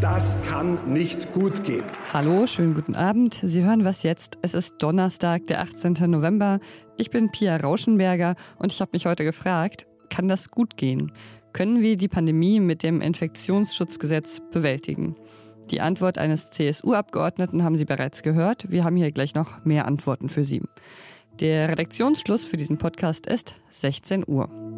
Das kann nicht gut gehen. Hallo, schönen guten Abend. Sie hören was jetzt. Es ist Donnerstag, der 18. November. Ich bin Pia Rauschenberger und ich habe mich heute gefragt, kann das gut gehen? Können wir die Pandemie mit dem Infektionsschutzgesetz bewältigen? Die Antwort eines CSU-Abgeordneten haben Sie bereits gehört. Wir haben hier gleich noch mehr Antworten für Sie. Der Redaktionsschluss für diesen Podcast ist 16 Uhr.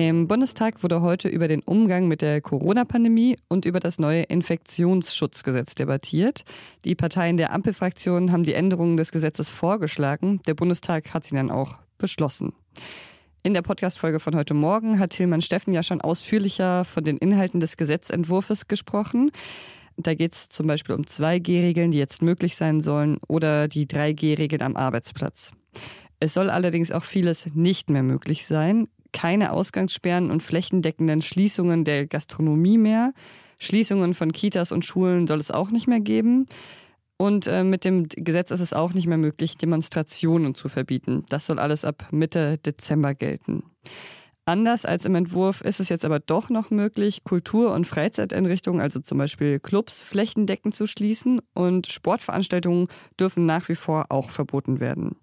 Im Bundestag wurde heute über den Umgang mit der Corona-Pandemie und über das neue Infektionsschutzgesetz debattiert. Die Parteien der Ampelfraktion haben die Änderungen des Gesetzes vorgeschlagen. Der Bundestag hat sie dann auch beschlossen. In der Podcast-Folge von heute Morgen hat Tilman Steffen ja schon ausführlicher von den Inhalten des Gesetzentwurfs gesprochen. Da geht es zum Beispiel um 2G-Regeln, die jetzt möglich sein sollen, oder die 3G-Regeln am Arbeitsplatz. Es soll allerdings auch vieles nicht mehr möglich sein keine Ausgangssperren und flächendeckenden Schließungen der Gastronomie mehr. Schließungen von Kitas und Schulen soll es auch nicht mehr geben. Und äh, mit dem Gesetz ist es auch nicht mehr möglich, Demonstrationen zu verbieten. Das soll alles ab Mitte Dezember gelten. Anders als im Entwurf ist es jetzt aber doch noch möglich, Kultur- und Freizeiteinrichtungen, also zum Beispiel Clubs, flächendeckend zu schließen und Sportveranstaltungen dürfen nach wie vor auch verboten werden.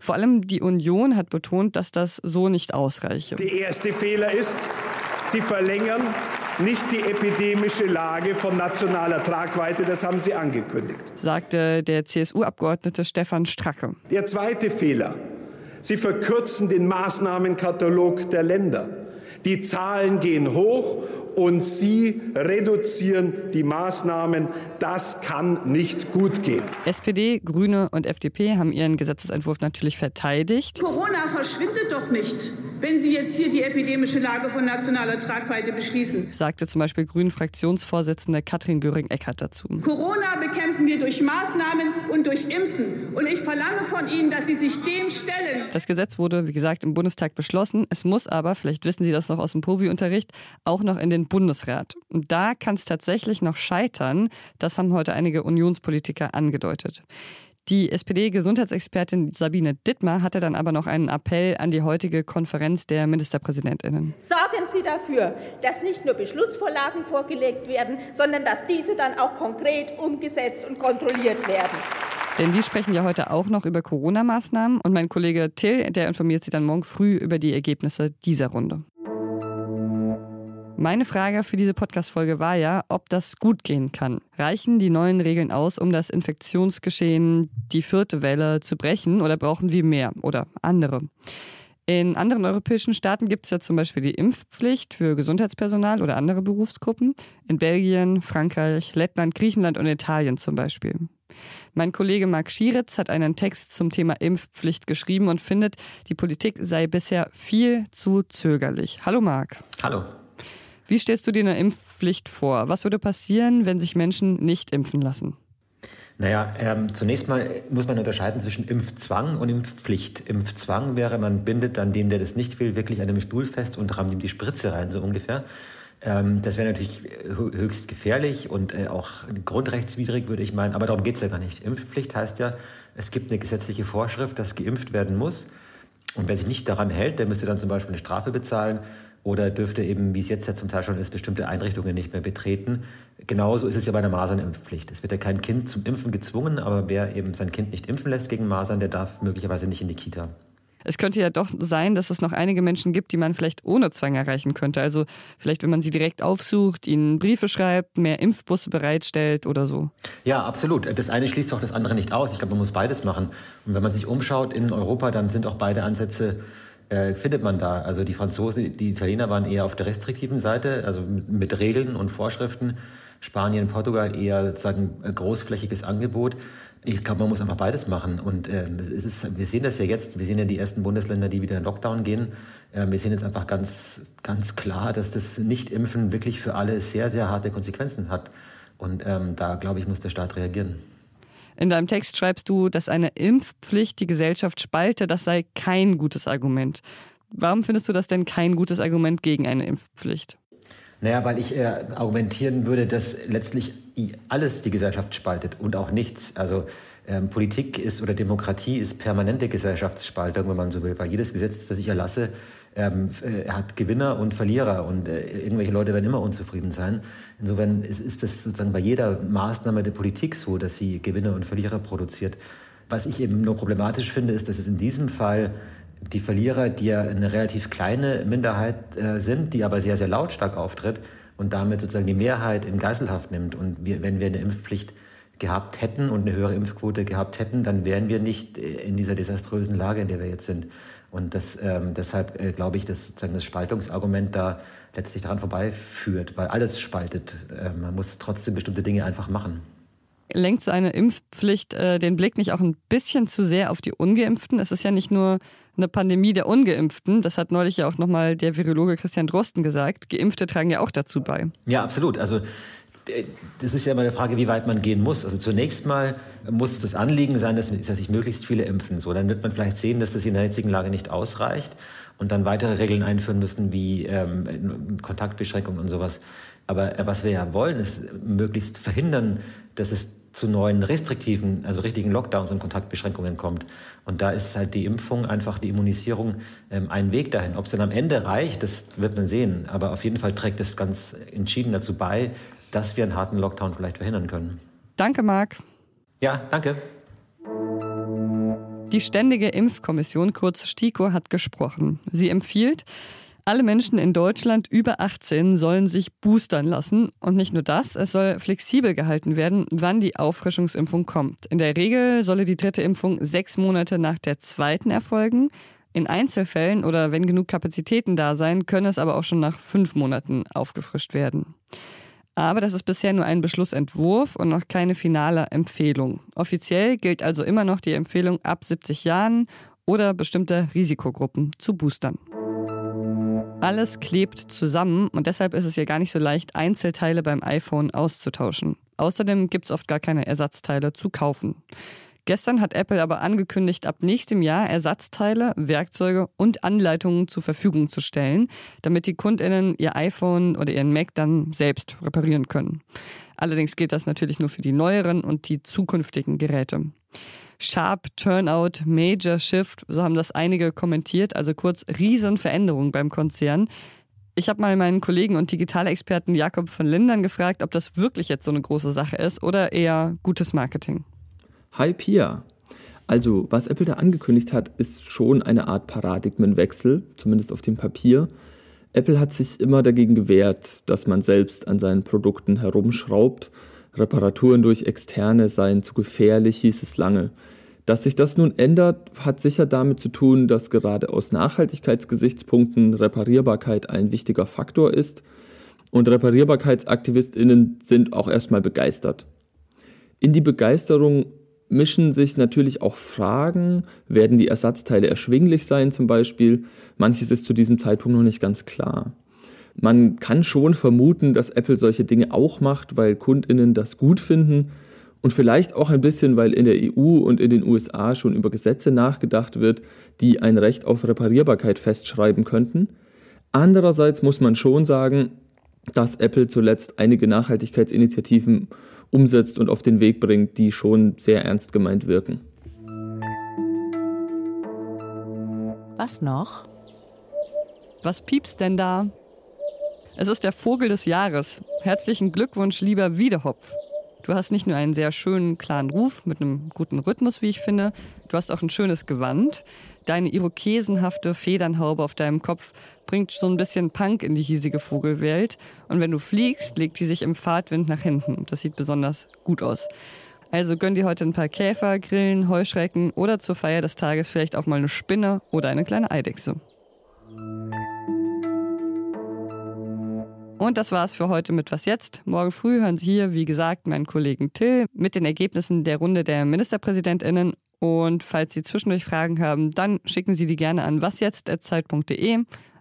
Vor allem die Union hat betont, dass das so nicht ausreiche. Der erste Fehler ist, Sie verlängern nicht die epidemische Lage von nationaler Tragweite, das haben Sie angekündigt, sagte der CSU-Abgeordnete Stefan Stracke. Der zweite Fehler, Sie verkürzen den Maßnahmenkatalog der Länder. Die Zahlen gehen hoch und Sie reduzieren die Maßnahmen. Das kann nicht gut gehen. SPD, Grüne und FDP haben ihren Gesetzesentwurf natürlich verteidigt. Corona verschwindet doch nicht, wenn Sie jetzt hier die epidemische Lage von nationaler Tragweite beschließen, sagte zum Beispiel Grünen-Fraktionsvorsitzende Katrin Göring-Eckardt dazu. Corona bekämpfen wir durch Maßnahmen und durch Impfen. Und ich verlange von Ihnen, dass Sie sich dem stellen. Das Gesetz wurde, wie gesagt, im Bundestag beschlossen. Es muss aber, vielleicht wissen Sie das noch aus dem Povi-Unterricht, auch noch in den Bundesrat. Und da kann es tatsächlich noch scheitern. Das haben heute einige Unionspolitiker angedeutet. Die SPD-Gesundheitsexpertin Sabine Dittmar hatte dann aber noch einen Appell an die heutige Konferenz der Ministerpräsidentinnen. Sorgen Sie dafür, dass nicht nur Beschlussvorlagen vorgelegt werden, sondern dass diese dann auch konkret umgesetzt und kontrolliert werden. Denn die sprechen ja heute auch noch über Corona-Maßnahmen und mein Kollege Till, der informiert Sie dann morgen früh über die Ergebnisse dieser Runde. Meine Frage für diese Podcast-Folge war ja, ob das gut gehen kann. Reichen die neuen Regeln aus, um das Infektionsgeschehen, die vierte Welle zu brechen oder brauchen wir mehr oder andere? In anderen europäischen Staaten gibt es ja zum Beispiel die Impfpflicht für Gesundheitspersonal oder andere Berufsgruppen. In Belgien, Frankreich, Lettland, Griechenland und Italien zum Beispiel. Mein Kollege Marc Schieritz hat einen Text zum Thema Impfpflicht geschrieben und findet, die Politik sei bisher viel zu zögerlich. Hallo Marc. Hallo. Wie stellst du dir eine Impfpflicht vor? Was würde passieren, wenn sich Menschen nicht impfen lassen? Naja, ähm, zunächst mal muss man unterscheiden zwischen Impfzwang und Impfpflicht. Impfzwang wäre, man bindet dann den, der das nicht will, wirklich an einem Stuhl fest und rammt ihm die Spritze rein, so ungefähr. Ähm, das wäre natürlich höchst gefährlich und äh, auch grundrechtswidrig, würde ich meinen. Aber darum geht es ja gar nicht. Impfpflicht heißt ja, es gibt eine gesetzliche Vorschrift, dass geimpft werden muss. Und wer sich nicht daran hält, der müsste dann zum Beispiel eine Strafe bezahlen oder dürfte eben, wie es jetzt ja zum Teil schon ist, bestimmte Einrichtungen nicht mehr betreten. Genauso ist es ja bei der Masernimpfpflicht. Es wird ja kein Kind zum Impfen gezwungen, aber wer eben sein Kind nicht impfen lässt gegen Masern, der darf möglicherweise nicht in die Kita. Es könnte ja doch sein, dass es noch einige Menschen gibt, die man vielleicht ohne Zwang erreichen könnte. Also vielleicht, wenn man sie direkt aufsucht, ihnen Briefe schreibt, mehr Impfbusse bereitstellt oder so. Ja, absolut. Das eine schließt doch das andere nicht aus. Ich glaube, man muss beides machen. Und wenn man sich umschaut in Europa, dann sind auch beide Ansätze äh, findet man da. Also die Franzosen, die Italiener waren eher auf der restriktiven Seite, also mit, Regeln und Vorschriften. Spanien, Portugal eher sozusagen großflächiges Angebot. Ich glaube, man muss einfach beides machen. Und äh, es ist, wir sehen das ja jetzt. Wir sehen ja die ersten Bundesländer, die wieder in Lockdown gehen. Äh, wir sehen jetzt einfach ganz, ganz klar, dass das Nicht-Impfen wirklich für alle sehr, sehr harte Konsequenzen hat. Und ähm, da, glaube ich, muss der Staat reagieren. In deinem Text schreibst du, dass eine Impfpflicht die Gesellschaft spalte, das sei kein gutes Argument. Warum findest du das denn kein gutes Argument gegen eine Impfpflicht? Naja, weil ich äh, argumentieren würde, dass letztlich alles die Gesellschaft spaltet und auch nichts. Also Ähm, Politik ist oder Demokratie ist permanente Gesellschaftsspaltung, wenn man so will, weil jedes Gesetz, das ich erlasse, ähm, äh, hat Gewinner und Verlierer und äh, irgendwelche Leute werden immer unzufrieden sein. Insofern ist, ist das sozusagen bei jeder Maßnahme der Politik so, dass sie Gewinner und Verlierer produziert. Was ich eben nur problematisch finde, ist, dass es in diesem Fall die Verlierer, die ja eine relativ kleine Minderheit äh, sind, die aber sehr, sehr lautstark auftritt und damit sozusagen die Mehrheit in Geiselhaft nimmt. Und wir, wenn wir eine Impfpflicht gehabt hätten und eine höhere Impfquote gehabt hätten, dann wären wir nicht äh, in dieser desaströsen Lage, in der wir jetzt sind. Und das, ähm, deshalb äh, glaube ich, dass sozusagen das Spaltungsargument da letztlich daran vorbeiführt, weil alles spaltet. Äh, man muss trotzdem bestimmte Dinge einfach machen. Lenkt so eine Impfpflicht äh, den Blick nicht auch ein bisschen zu sehr auf die Ungeimpften? Es ist ja nicht nur eine Pandemie der Ungeimpften. Das hat neulich ja auch nochmal der Virologe Christian Drosten gesagt. Geimpfte tragen ja auch dazu bei. Ja, absolut. Also das ist ja immer eine Frage, wie weit man gehen muss. Also zunächst mal muss das Anliegen sein, dass, dass sich möglichst viele impfen. So, dann wird man vielleicht sehen, dass das in der jetzigen Lage nicht ausreicht und dann weitere Regeln einführen müssen, wie ähm, Kontaktbeschränkungen und sowas. Aber äh, was wir ja wollen, ist möglichst verhindern, dass es zu neuen restriktiven, also richtigen Lockdowns und Kontaktbeschränkungen kommt. Und da ist halt die Impfung, einfach die Immunisierung ähm, ein Weg dahin. Ob es dann am Ende reicht, das wird man sehen. Aber auf jeden Fall trägt es ganz entschieden dazu bei, dass wir einen harten Lockdown vielleicht verhindern können. Danke, Marc. Ja, danke. Die Ständige Impfkommission, kurz STIKO, hat gesprochen. Sie empfiehlt, alle Menschen in Deutschland über 18 sollen sich boostern lassen. Und nicht nur das, es soll flexibel gehalten werden, wann die Auffrischungsimpfung kommt. In der Regel solle die dritte Impfung sechs Monate nach der zweiten erfolgen. In Einzelfällen oder wenn genug Kapazitäten da sein, können es aber auch schon nach fünf Monaten aufgefrischt werden. Aber das ist bisher nur ein Beschlussentwurf und noch keine finale Empfehlung. Offiziell gilt also immer noch die Empfehlung ab 70 Jahren oder bestimmte Risikogruppen zu boostern. Alles klebt zusammen und deshalb ist es ja gar nicht so leicht, Einzelteile beim iPhone auszutauschen. Außerdem gibt es oft gar keine Ersatzteile zu kaufen. Gestern hat Apple aber angekündigt, ab nächstem Jahr Ersatzteile, Werkzeuge und Anleitungen zur Verfügung zu stellen, damit die Kundinnen ihr iPhone oder ihren Mac dann selbst reparieren können. Allerdings gilt das natürlich nur für die neueren und die zukünftigen Geräte. Sharp Turnout, Major Shift, so haben das einige kommentiert, also kurz Riesenveränderungen beim Konzern. Ich habe mal meinen Kollegen und Digitalexperten Jakob von Lindern gefragt, ob das wirklich jetzt so eine große Sache ist oder eher gutes Marketing. Hi Pia. Also, was Apple da angekündigt hat, ist schon eine Art Paradigmenwechsel, zumindest auf dem Papier. Apple hat sich immer dagegen gewehrt, dass man selbst an seinen Produkten herumschraubt Reparaturen durch Externe seien zu gefährlich, hieß es lange. Dass sich das nun ändert, hat sicher damit zu tun, dass gerade aus Nachhaltigkeitsgesichtspunkten Reparierbarkeit ein wichtiger Faktor ist. Und Reparierbarkeitsaktivistinnen sind auch erstmal begeistert. In die Begeisterung mischen sich natürlich auch Fragen, werden die Ersatzteile erschwinglich sein zum Beispiel. Manches ist zu diesem Zeitpunkt noch nicht ganz klar. Man kann schon vermuten, dass Apple solche Dinge auch macht, weil Kundinnen das gut finden und vielleicht auch ein bisschen, weil in der EU und in den USA schon über Gesetze nachgedacht wird, die ein Recht auf Reparierbarkeit festschreiben könnten. Andererseits muss man schon sagen, dass Apple zuletzt einige Nachhaltigkeitsinitiativen umsetzt und auf den Weg bringt, die schon sehr ernst gemeint wirken. Was noch? Was piepst denn da? Es ist der Vogel des Jahres. Herzlichen Glückwunsch, lieber Wiedehopf. Du hast nicht nur einen sehr schönen, klaren Ruf mit einem guten Rhythmus, wie ich finde, du hast auch ein schönes Gewand. Deine irokesenhafte Federnhaube auf deinem Kopf bringt so ein bisschen Punk in die hiesige Vogelwelt. Und wenn du fliegst, legt die sich im Fahrtwind nach hinten. Das sieht besonders gut aus. Also gönn dir heute ein paar Käfer, Grillen, Heuschrecken oder zur Feier des Tages vielleicht auch mal eine Spinne oder eine kleine Eidechse. Und das war's für heute mit Was jetzt? Morgen früh hören Sie hier, wie gesagt, meinen Kollegen Till mit den Ergebnissen der Runde der MinisterpräsidentInnen. Und falls Sie zwischendurch Fragen haben, dann schicken Sie die gerne an wasjetzt.zeit.de.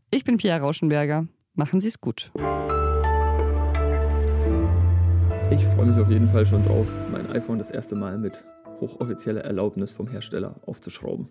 Ich bin Pia Rauschenberger. Machen Sie es gut. Ich freue mich auf jeden Fall schon drauf, mein iPhone das erste Mal mit hochoffizieller Erlaubnis vom Hersteller aufzuschrauben.